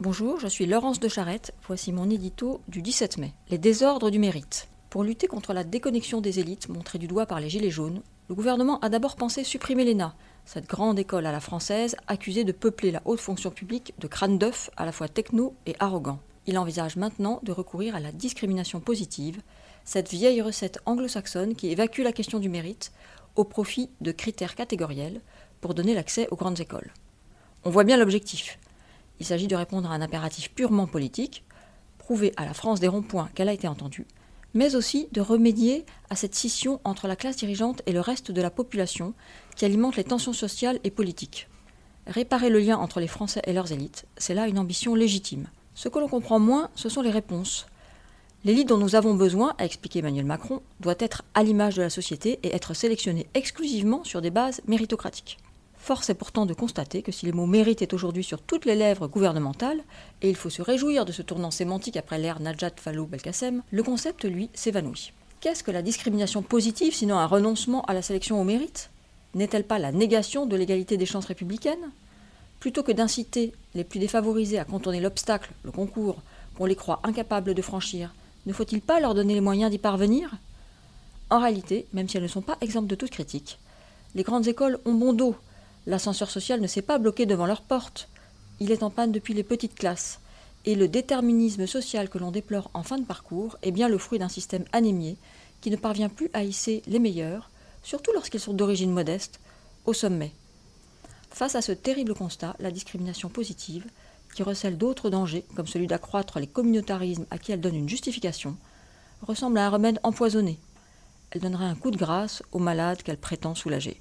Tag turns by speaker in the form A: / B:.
A: Bonjour, je suis Laurence de Charette. Voici mon édito du 17 mai. Les désordres du mérite. Pour lutter contre la déconnexion des élites montrée du doigt par les Gilets jaunes, le gouvernement a d'abord pensé supprimer l'ENA, cette grande école à la française accusée de peupler la haute fonction publique de crânes d'œufs à la fois techno et arrogants. Il envisage maintenant de recourir à la discrimination positive, cette vieille recette anglo-saxonne qui évacue la question du mérite au profit de critères catégoriels pour donner l'accès aux grandes écoles. On voit bien l'objectif il s'agit de répondre à un impératif purement politique, prouver à la France des ronds-points qu'elle a été entendue, mais aussi de remédier à cette scission entre la classe dirigeante et le reste de la population qui alimente les tensions sociales et politiques. Réparer le lien entre les Français et leurs élites, c'est là une ambition légitime. Ce que l'on comprend moins, ce sont les réponses. L'élite dont nous avons besoin, a expliqué Emmanuel Macron, doit être à l'image de la société et être sélectionnée exclusivement sur des bases méritocratiques. Force est pourtant de constater que si le mot mérite est aujourd'hui sur toutes les lèvres gouvernementales, et il faut se réjouir de ce tournant sémantique après l'ère Najat Fallou Belkacem, le concept, lui, s'évanouit. Qu'est-ce que la discrimination positive sinon un renoncement à la sélection au mérite? N'est-elle pas la négation de l'égalité des chances républicaines? Plutôt que d'inciter les plus défavorisés à contourner l'obstacle, le concours, qu'on les croit incapables de franchir, ne faut-il pas leur donner les moyens d'y parvenir? En réalité, même si elles ne sont pas exemptes de toute critique, les grandes écoles ont bon dos L'ascenseur social ne s'est pas bloqué devant leur porte. Il est en panne depuis les petites classes. Et le déterminisme social que l'on déplore en fin de parcours est bien le fruit d'un système anémié qui ne parvient plus à hisser les meilleurs, surtout lorsqu'ils sont d'origine modeste, au sommet. Face à ce terrible constat, la discrimination positive, qui recèle d'autres dangers, comme celui d'accroître les communautarismes à qui elle donne une justification, ressemble à un remède empoisonné. Elle donnerait un coup de grâce aux malades qu'elle prétend soulager.